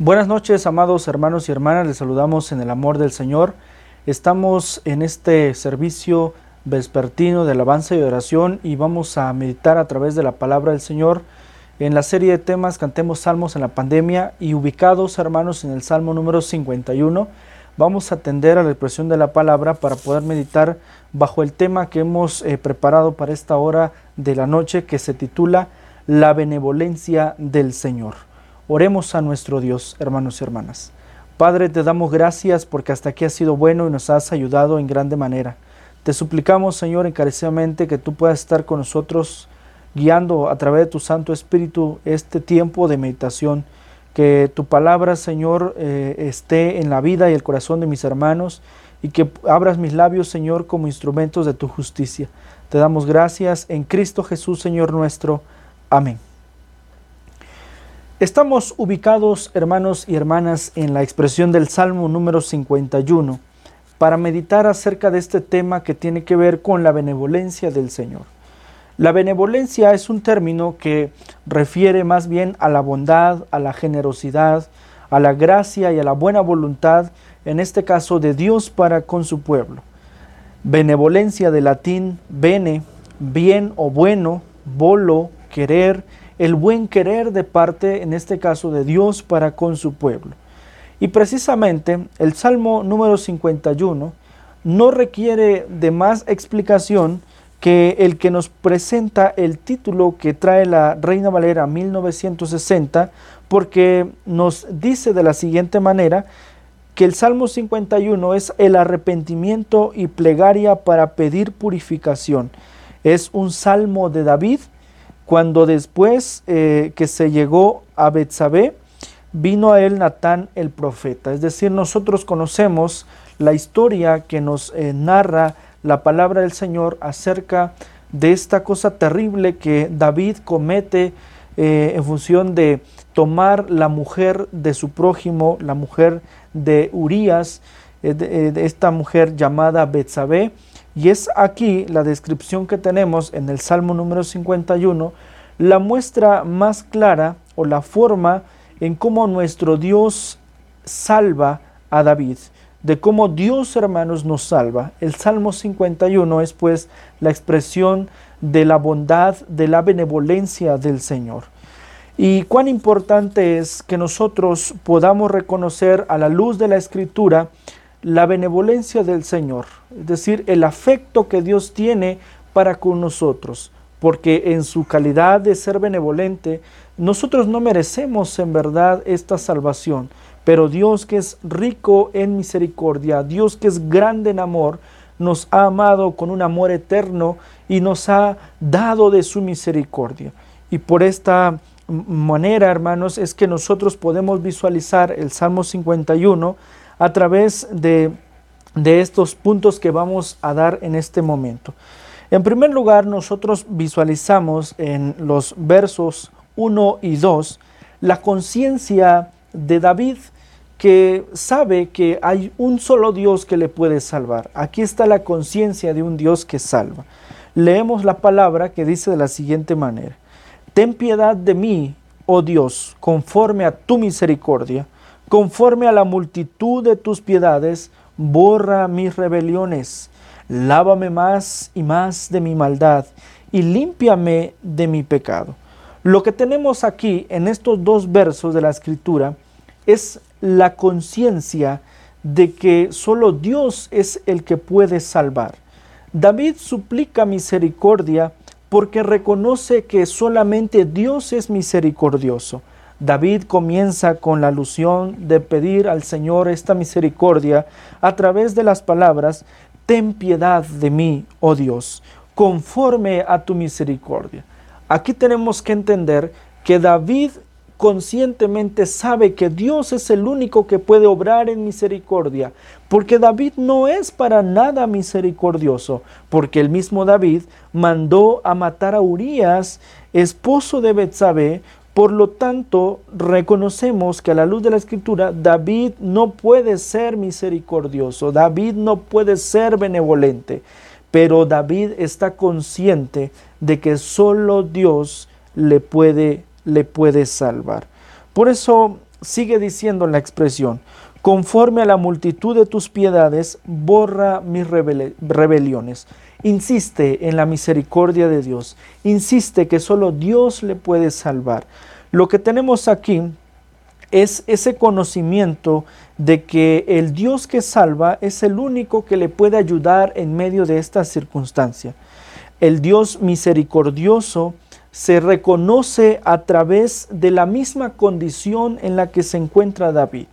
Buenas noches, amados hermanos y hermanas, les saludamos en el amor del Señor. Estamos en este servicio vespertino de alabanza y oración y vamos a meditar a través de la palabra del Señor en la serie de temas Cantemos Salmos en la Pandemia y ubicados, hermanos, en el Salmo número 51. Vamos a atender a la expresión de la palabra para poder meditar bajo el tema que hemos eh, preparado para esta hora de la noche que se titula La benevolencia del Señor. Oremos a nuestro Dios, hermanos y hermanas. Padre, te damos gracias porque hasta aquí has sido bueno y nos has ayudado en grande manera. Te suplicamos, Señor, encarecidamente que tú puedas estar con nosotros guiando a través de tu Santo Espíritu este tiempo de meditación. Que tu palabra, Señor, eh, esté en la vida y el corazón de mis hermanos y que abras mis labios, Señor, como instrumentos de tu justicia. Te damos gracias en Cristo Jesús, Señor nuestro. Amén. Estamos ubicados, hermanos y hermanas, en la expresión del Salmo número 51 para meditar acerca de este tema que tiene que ver con la benevolencia del Señor. La benevolencia es un término que refiere más bien a la bondad, a la generosidad, a la gracia y a la buena voluntad, en este caso de Dios para con su pueblo. Benevolencia de latín bene, bien o bueno, volo, querer, el buen querer de parte, en este caso, de Dios para con su pueblo. Y precisamente el Salmo número 51 no requiere de más explicación que el que nos presenta el título que trae la Reina Valera 1960, porque nos dice de la siguiente manera que el Salmo 51 es el arrepentimiento y plegaria para pedir purificación. Es un salmo de David cuando después eh, que se llegó a Betsabé, vino a él Natán el profeta. Es decir, nosotros conocemos la historia que nos eh, narra la palabra del Señor acerca de esta cosa terrible que David comete eh, en función de tomar la mujer de su prójimo, la mujer de Urías, de, esta mujer llamada Betsabé, y es aquí la descripción que tenemos en el Salmo número 51, la muestra más clara o la forma en cómo nuestro Dios salva a David, de cómo Dios, hermanos, nos salva. El Salmo 51 es pues la expresión de la bondad, de la benevolencia del Señor. Y cuán importante es que nosotros podamos reconocer a la luz de la Escritura la benevolencia del Señor, es decir, el afecto que Dios tiene para con nosotros, porque en su calidad de ser benevolente, nosotros no merecemos en verdad esta salvación, pero Dios que es rico en misericordia, Dios que es grande en amor, nos ha amado con un amor eterno y nos ha dado de su misericordia. Y por esta manera, hermanos, es que nosotros podemos visualizar el Salmo 51 a través de, estos puntos que vamos a dar en este momento. En primer lugar, nosotros visualizamos en los versos 1 y 2 la conciencia de David que sabe que hay un solo Dios que le puede salvar. Aquí está la conciencia de un Dios que salva. Leemos la palabra que dice de la siguiente manera. Ten piedad de mí, oh Dios, conforme a tu misericordia Conforme a la multitud de tus piedades, borra mis rebeliones. Lávame más y más de mi maldad y límpiame de mi pecado. Lo que tenemos aquí en estos dos versos de la escritura es la conciencia de que solo Dios es el que puede salvar. David suplica misericordia porque reconoce que solamente Dios es misericordioso. David comienza con la alusión de pedir al Señor esta misericordia a través de las palabras, ten piedad de mí, oh Dios, conforme a tu misericordia. Aquí tenemos que entender que David conscientemente sabe que Dios es el único que puede obrar en misericordia, porque David no es para nada misericordioso, porque el mismo David mandó a matar a Urias, esposo de Betsabé, por lo tanto, reconocemos que a la luz de la escritura, David no puede ser misericordioso, David no puede ser benevolente, pero David está consciente de que solo Dios le puede, le puede salvar. Por eso sigue diciendo la expresión, conforme a la multitud de tus piedades, borra mis rebeliones. Insiste en la misericordia de Dios, insiste que solo Dios le puede salvar. Lo que tenemos aquí es ese conocimiento de que el Dios que salva es el único que le puede ayudar en medio de esta circunstancia. El Dios misericordioso se reconoce a través de la misma condición en la que se encuentra David,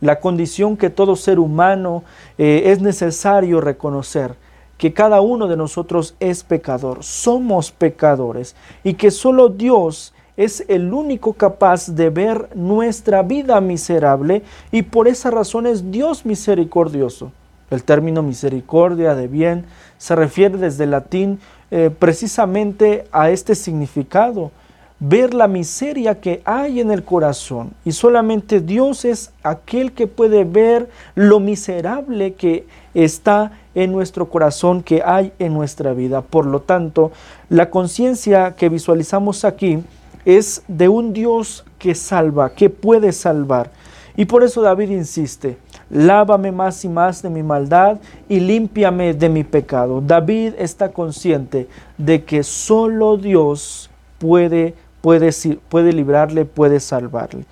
la condición que todo ser humano eh, es necesario reconocer, que cada uno de nosotros es pecador, somos pecadores y que solo Dios es el único capaz de ver nuestra vida miserable y por esa razón es Dios misericordioso. El término misericordia de bien se refiere desde el latín eh, precisamente a este significado, ver la miseria que hay en el corazón. Y solamente Dios es aquel que puede ver lo miserable que está en nuestro corazón, que hay en nuestra vida. Por lo tanto, la conciencia que visualizamos aquí es de un Dios que salva, que puede salvar. Y por eso David insiste, lávame más y más de mi maldad y límpiame de mi pecado. David está consciente de que solo Dios puede, puede, puede librarle, puede salvarle.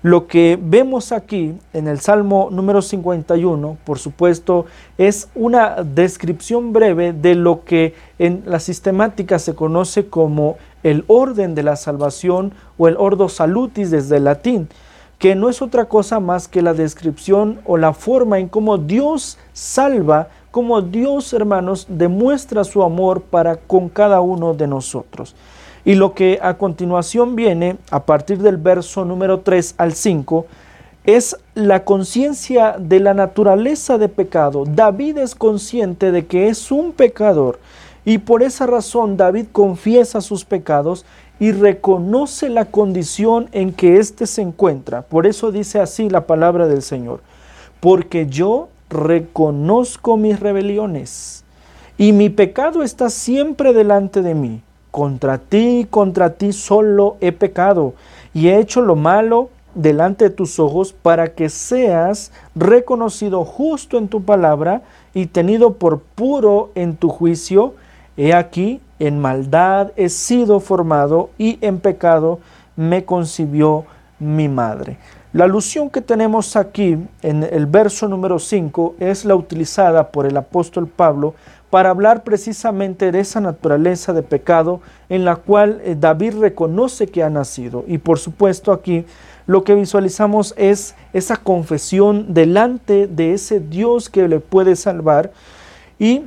Lo que vemos aquí en el Salmo número 51, por supuesto, es una descripción breve de lo que en la sistemática se conoce como el orden de la salvación o el ordo salutis desde el latín, que no es otra cosa más que la descripción o la forma en cómo Dios salva, cómo Dios, hermanos, demuestra su amor para con cada uno de nosotros. Y lo que a continuación viene, a partir del verso número 3 al 5, es la conciencia de la naturaleza de pecado. David es consciente de que es un pecador y por esa razón David confiesa sus pecados y reconoce la condición en que éste se encuentra. Por eso dice así la palabra del Señor. Porque yo reconozco mis rebeliones y mi pecado está siempre delante de mí. Contra ti, contra ti solo he pecado y he hecho lo malo delante de tus ojos para que seas reconocido justo en tu palabra y tenido por puro en tu juicio. He aquí, en maldad he sido formado y en pecado me concibió mi madre. La alusión que tenemos aquí en el verso número 5 es la utilizada por el apóstol Pablo para hablar precisamente de esa naturaleza de pecado en la cual eh, David reconoce que ha nacido. Y por supuesto aquí lo que visualizamos es esa confesión delante de ese Dios que le puede salvar. Y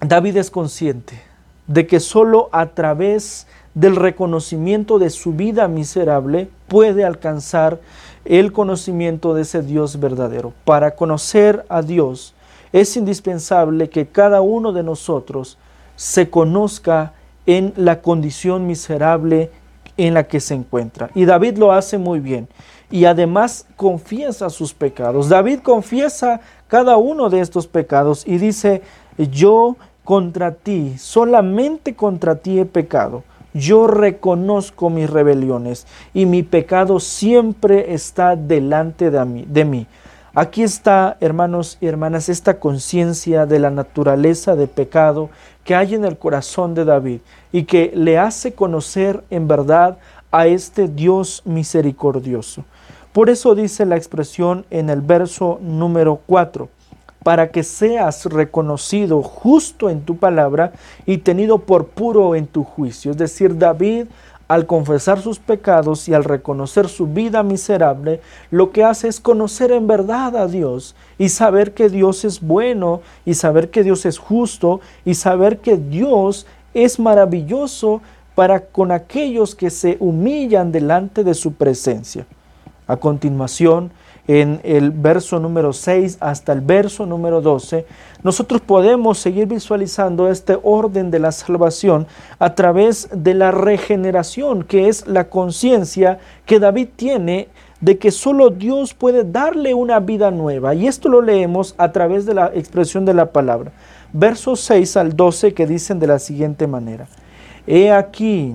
David es consciente de que solo a través del reconocimiento de su vida miserable puede alcanzar el conocimiento de ese Dios verdadero. Para conocer a Dios, es indispensable que cada uno de nosotros se conozca en la condición miserable en la que se encuentra. Y David lo hace muy bien. Y además confiesa sus pecados. David confiesa cada uno de estos pecados y dice, yo contra ti, solamente contra ti he pecado. Yo reconozco mis rebeliones y mi pecado siempre está delante de mí. De mí. Aquí está, hermanos y hermanas, esta conciencia de la naturaleza de pecado que hay en el corazón de David y que le hace conocer en verdad a este Dios misericordioso. Por eso dice la expresión en el verso número 4, para que seas reconocido justo en tu palabra y tenido por puro en tu juicio. Es decir, David al confesar sus pecados y al reconocer su vida miserable, lo que hace es conocer en verdad a Dios y saber que Dios es bueno y saber que Dios es justo y saber que Dios es maravilloso para con aquellos que se humillan delante de su presencia. A continuación, en el verso número 6 hasta el verso número 12, nosotros podemos seguir visualizando este orden de la salvación a través de la regeneración, que es la conciencia que David tiene de que solo Dios puede darle una vida nueva. Y esto lo leemos a través de la expresión de la palabra. Versos 6 al 12 que dicen de la siguiente manera. He aquí,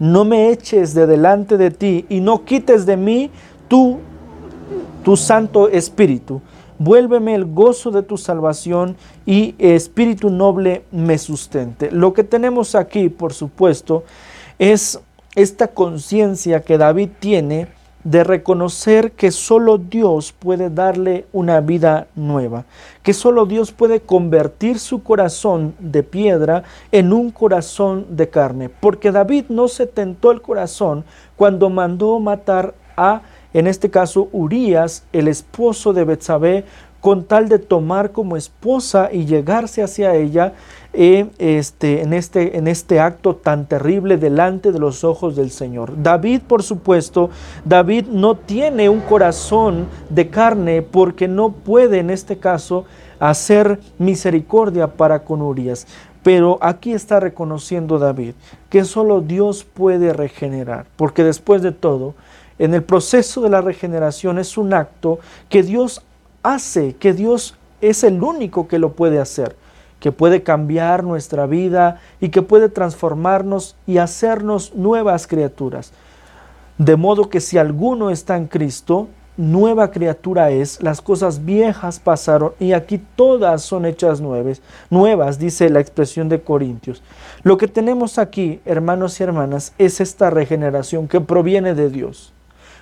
No me eches de delante de ti y no quites de mí tu, tu santo espíritu. Vuélveme el gozo de tu salvación y espíritu noble me sustente. Lo que tenemos aquí, por supuesto, es esta conciencia que David tiene de reconocer que solo Dios puede darle una vida nueva, que solo Dios puede convertir su corazón de piedra en un corazón de carne, porque David no se tentó el corazón cuando mandó matar a, en este caso, Urías, el esposo de Betsabé, con tal de tomar como esposa y llegarse hacia ella eh, este, en, este, en este acto tan terrible delante de los ojos del Señor. David, por supuesto, David no tiene un corazón de carne porque no puede en este caso hacer misericordia para con Urias. Pero aquí está reconociendo David que solo Dios puede regenerar, porque después de todo, en el proceso de la regeneración es un acto que Dios hace que Dios es el único que lo puede hacer, que puede cambiar nuestra vida y que puede transformarnos y hacernos nuevas criaturas. De modo que si alguno está en Cristo, nueva criatura es, las cosas viejas pasaron y aquí todas son hechas nuevas, nuevas, dice la expresión de Corintios. Lo que tenemos aquí, hermanos y hermanas, es esta regeneración que proviene de Dios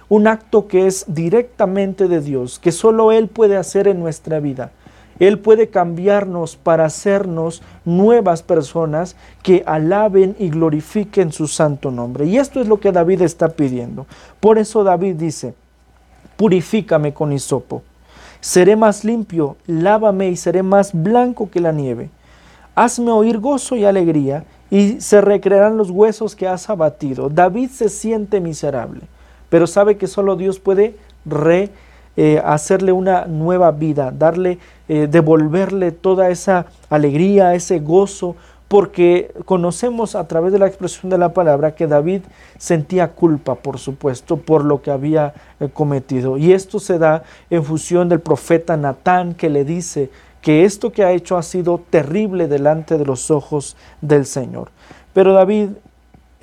un acto que es directamente de Dios, que solo Él puede hacer en nuestra vida. Él puede cambiarnos para hacernos nuevas personas que alaben y glorifiquen su santo nombre. Y esto es lo que David está pidiendo. Por eso David dice, purifícame con hisopo. Seré más limpio, lávame y seré más blanco que la nieve. Hazme oír gozo y alegría y se recrearán los huesos que has abatido. David se siente miserable pero sabe que solo Dios puede re, eh, hacerle una nueva vida, darle, eh, devolverle toda esa alegría, ese gozo, porque conocemos a través de la expresión de la palabra que David sentía culpa, por supuesto, por lo que había eh, cometido. Y esto se da en función del profeta Natán que le dice que esto que ha hecho ha sido terrible delante de los ojos del Señor. Pero David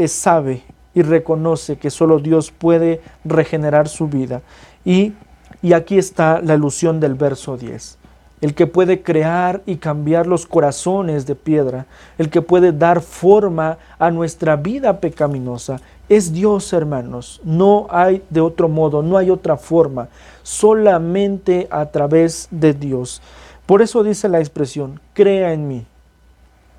sabe y reconoce que solo Dios puede regenerar su vida. Y, y aquí está la alusión del verso 10 el que puede crear y cambiar los corazones de piedra, el que puede dar forma a nuestra vida pecaminosa, es Dios, hermanos. No hay de otro modo, no hay otra forma, solamente a través de Dios. Por eso dice la expresión, crea en mí,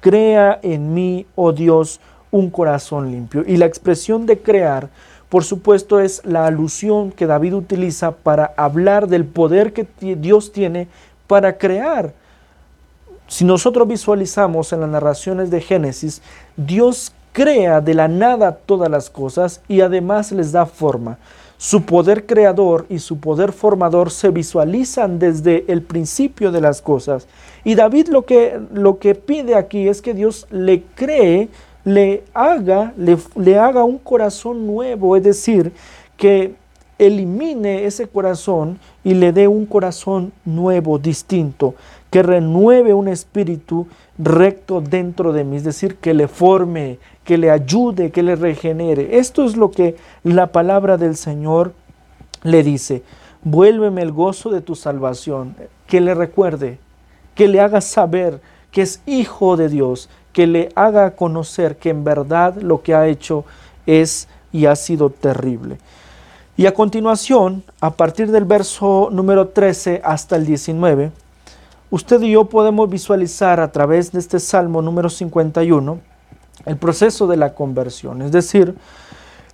crea en mí, oh Dios, un corazón limpio. Y la expresión de crear, por supuesto, es la alusión que David utiliza para hablar del poder que Dios tiene para crear. Si nosotros visualizamos en las narraciones de Génesis, Dios crea de la nada todas las cosas y además les da forma. Su poder creador y su poder formador se visualizan desde el principio de las cosas. Y David lo que, lo que pide aquí es que Dios le cree le haga, le, haga un corazón nuevo, es decir, que elimine ese corazón y le dé un corazón nuevo, distinto, que renueve un espíritu recto dentro de mí, es decir, que le forme, que le ayude, que le regenere. Esto es lo que la palabra del Señor le dice. Vuélveme el gozo de tu salvación, que le recuerde, que le haga saber que es hijo de Dios, que le haga conocer que en verdad lo que ha hecho es y ha sido terrible. Y a continuación, a partir del verso número 13 hasta el 19, usted y yo podemos visualizar a través de este Salmo número 51 el proceso de la conversión, es decir,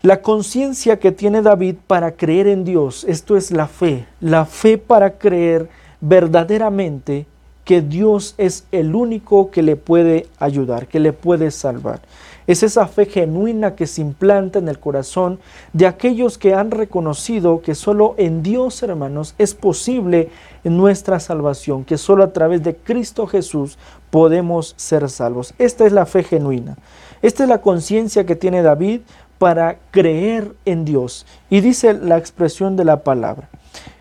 la conciencia que tiene David para creer en Dios, esto es la fe, la fe para creer verdaderamente que Dios es el único que le puede ayudar, que le puede salvar. Es esa fe genuina que se implanta en el corazón de aquellos que han reconocido que solo en Dios, hermanos, es posible nuestra salvación, que solo a través de Cristo Jesús podemos ser salvos. Esta es la fe genuina. Esta es la conciencia que tiene David para creer en Dios. Y dice la expresión de la palabra.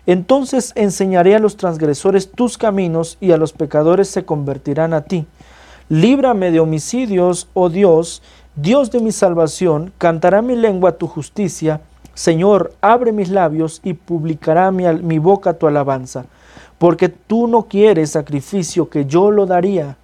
Entonces enseñaré a los transgresores tus caminos y a los pecadores se convertirán a ti. Líbrame de homicidios, oh Dios, Dios de mi salvación, cantará mi lengua tu justicia. Señor, abre mis labios y publicará mi, mi boca tu alabanza, porque tú no quieres sacrificio que yo lo daría.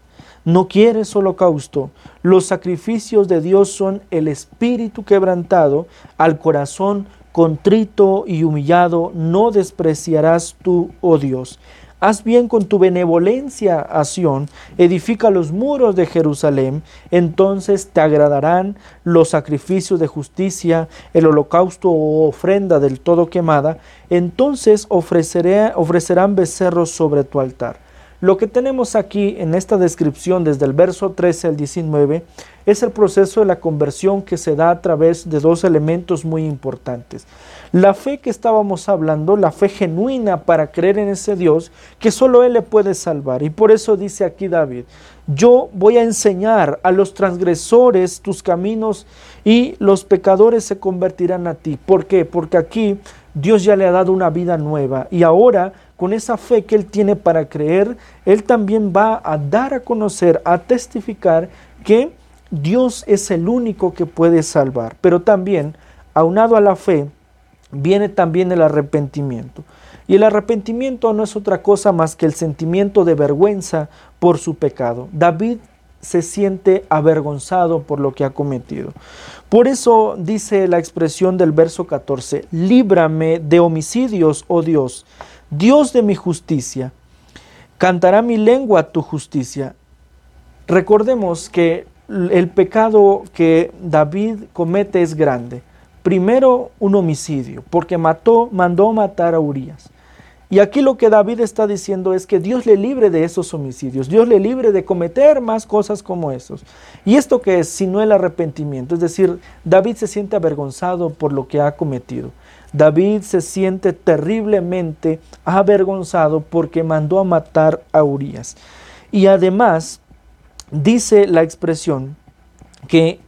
No quieres holocausto. Los sacrificios de Dios son el espíritu quebrantado, al corazón contrito y humillado, no despreciarás tú, oh Dios. Haz bien con tu benevolencia a Sión, edifica los muros de Jerusalén, entonces te agradarán los sacrificios de justicia, el holocausto o ofrenda del todo quemada, entonces ofrecerán becerros sobre tu altar. Lo que tenemos aquí en esta descripción desde el verso 13 al 19 es el proceso de la conversión que se da a través de dos elementos muy importantes. La fe que estábamos hablando, la fe genuina para creer en ese Dios, que solo Él le puede salvar. Y por eso dice aquí David, yo voy a enseñar a los transgresores tus caminos y los pecadores se convertirán a ti. ¿Por qué? Porque aquí Dios ya le ha dado una vida nueva y ahora con esa fe que Él tiene para creer, Él también va a dar a conocer, a testificar que Dios es el único que puede salvar. Pero también, aunado a la fe, viene también el arrepentimiento. Y el arrepentimiento no es otra cosa más que el sentimiento de vergüenza por su pecado. David se siente avergonzado por lo que ha cometido. Por eso dice la expresión del verso 14, líbrame de homicidios, oh Dios, Dios de mi justicia, cantará mi lengua tu justicia. Recordemos que el pecado que David comete es grande. Primero un homicidio, porque mató, mandó matar a Urias. Y aquí lo que David está diciendo es que Dios le libre de esos homicidios, Dios le libre de cometer más cosas como esos. ¿Y esto qué es? Sino el arrepentimiento. Es decir, David se siente avergonzado por lo que ha cometido. David se siente terriblemente avergonzado porque mandó a matar a Urias. Y además dice la expresión que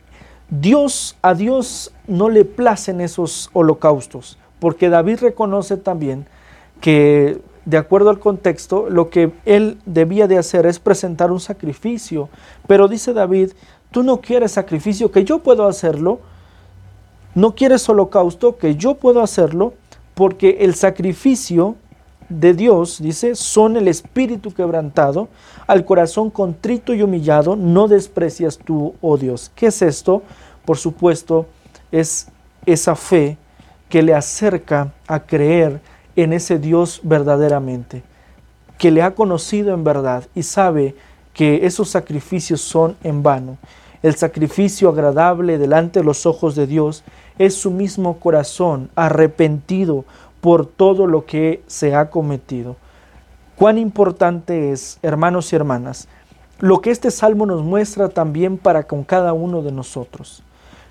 Dios a Dios no le placen esos holocaustos, porque David reconoce también que de acuerdo al contexto, lo que él debía de hacer es presentar un sacrificio. Pero dice David, tú no quieres sacrificio, que yo puedo hacerlo, no quieres holocausto, que yo puedo hacerlo, porque el sacrificio de Dios, dice, son el espíritu quebrantado, al corazón contrito y humillado, no desprecias tú, oh Dios. ¿Qué es esto? Por supuesto, es esa fe que le acerca a creer en ese Dios verdaderamente, que le ha conocido en verdad y sabe que esos sacrificios son en vano. El sacrificio agradable delante de los ojos de Dios es su mismo corazón arrepentido por todo lo que se ha cometido. Cuán importante es, hermanos y hermanas, lo que este salmo nos muestra también para con cada uno de nosotros,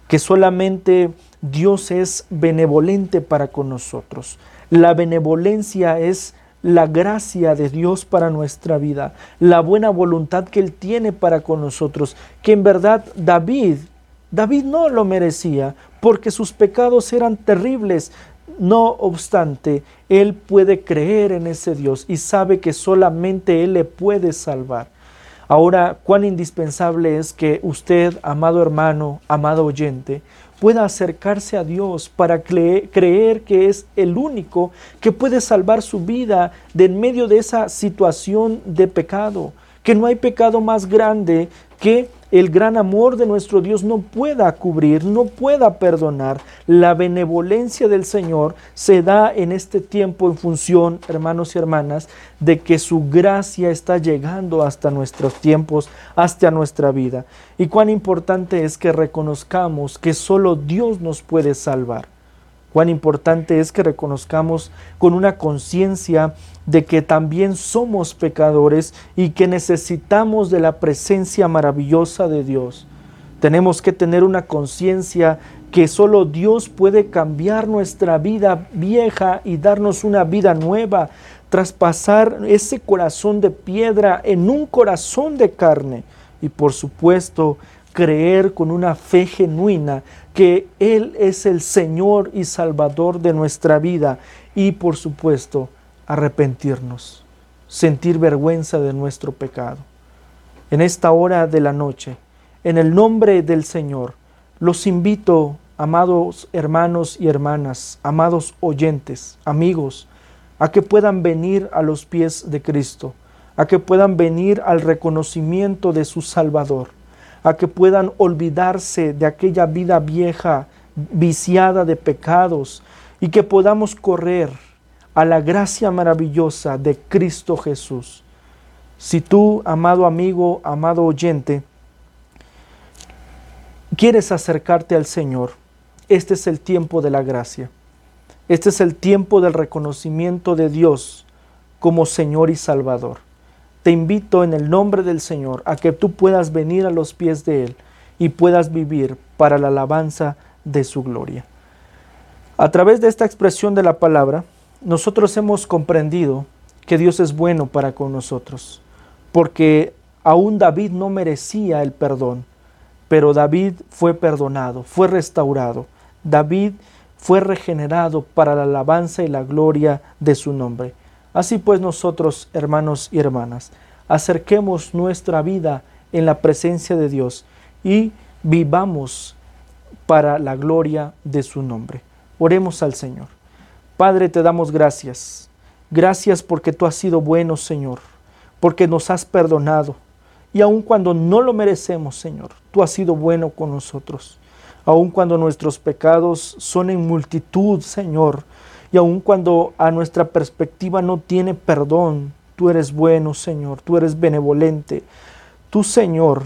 que solamente Dios es benevolente para con nosotros. La benevolencia es la gracia de Dios para nuestra vida, la buena voluntad que Él tiene para con nosotros, que en verdad David, David no lo merecía, porque sus pecados eran terribles. No obstante, Él puede creer en ese Dios y sabe que solamente Él le puede salvar. Ahora, cuán indispensable es que usted, amado hermano, amado oyente, pueda acercarse a Dios para creer que es el único que puede salvar su vida de en medio de esa situación de pecado, que no hay pecado más grande que el gran amor de nuestro Dios no pueda cubrir, no pueda perdonar. La benevolencia del Señor se da en este tiempo en función, hermanos y hermanas, de que su gracia está llegando hasta nuestros tiempos, hasta nuestra vida. Y cuán importante es que reconozcamos que solo Dios nos puede salvar. Cuán importante es que reconozcamos con una conciencia de que también somos pecadores y que necesitamos de la presencia maravillosa de Dios. Tenemos que tener una conciencia que solo Dios puede cambiar nuestra vida vieja y darnos una vida nueva, traspasar ese corazón de piedra en un corazón de carne y por supuesto creer con una fe genuina que Él es el Señor y Salvador de nuestra vida y por supuesto arrepentirnos, sentir vergüenza de nuestro pecado. En esta hora de la noche, en el nombre del Señor, los invito, amados hermanos y hermanas, amados oyentes, amigos, a que puedan venir a los pies de Cristo, a que puedan venir al reconocimiento de su Salvador, a que puedan olvidarse de aquella vida vieja, viciada de pecados, y que podamos correr a la gracia maravillosa de Cristo Jesús. Si tú, amado amigo, amado oyente, quieres acercarte al Señor, este es el tiempo de la gracia. Este es el tiempo del reconocimiento de Dios como Señor y Salvador. Te invito en el nombre del Señor a que tú puedas venir a los pies de Él y puedas vivir para la alabanza de su gloria. A través de esta expresión de la palabra, nosotros hemos comprendido que Dios es bueno para con nosotros, porque aún David no merecía el perdón, pero David fue perdonado, fue restaurado. David fue regenerado para la alabanza y la gloria de su nombre. Así pues nosotros, hermanos y hermanas, acerquemos nuestra vida en la presencia de Dios y vivamos para la gloria de su nombre. Oremos al Señor. Padre, te damos gracias. Gracias porque tú has sido bueno, Señor, porque nos has perdonado y aun cuando no lo merecemos, Señor, tú has sido bueno con nosotros. Aun cuando nuestros pecados son en multitud, Señor, y aun cuando a nuestra perspectiva no tiene perdón, tú eres bueno, Señor, tú eres benevolente. Tú, Señor,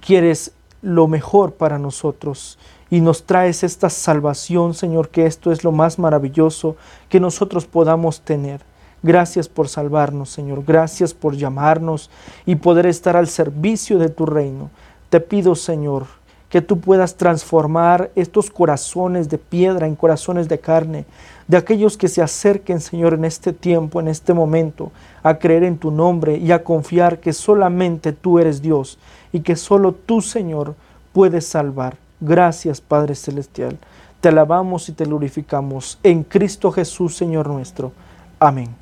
quieres lo mejor para nosotros y nos traes esta salvación, Señor, que esto es lo más maravilloso que nosotros podamos tener. Gracias por salvarnos, Señor. Gracias por llamarnos y poder estar al servicio de tu reino. Te pido, Señor, que tú puedas transformar estos corazones de piedra en corazones de carne, de aquellos que se acerquen, Señor, en este tiempo, en este momento, a creer en tu nombre y a confiar que solamente tú eres Dios y que solo tú, Señor, puedes salvar. Gracias, Padre Celestial. Te alabamos y te glorificamos en Cristo Jesús, Señor nuestro. Amén.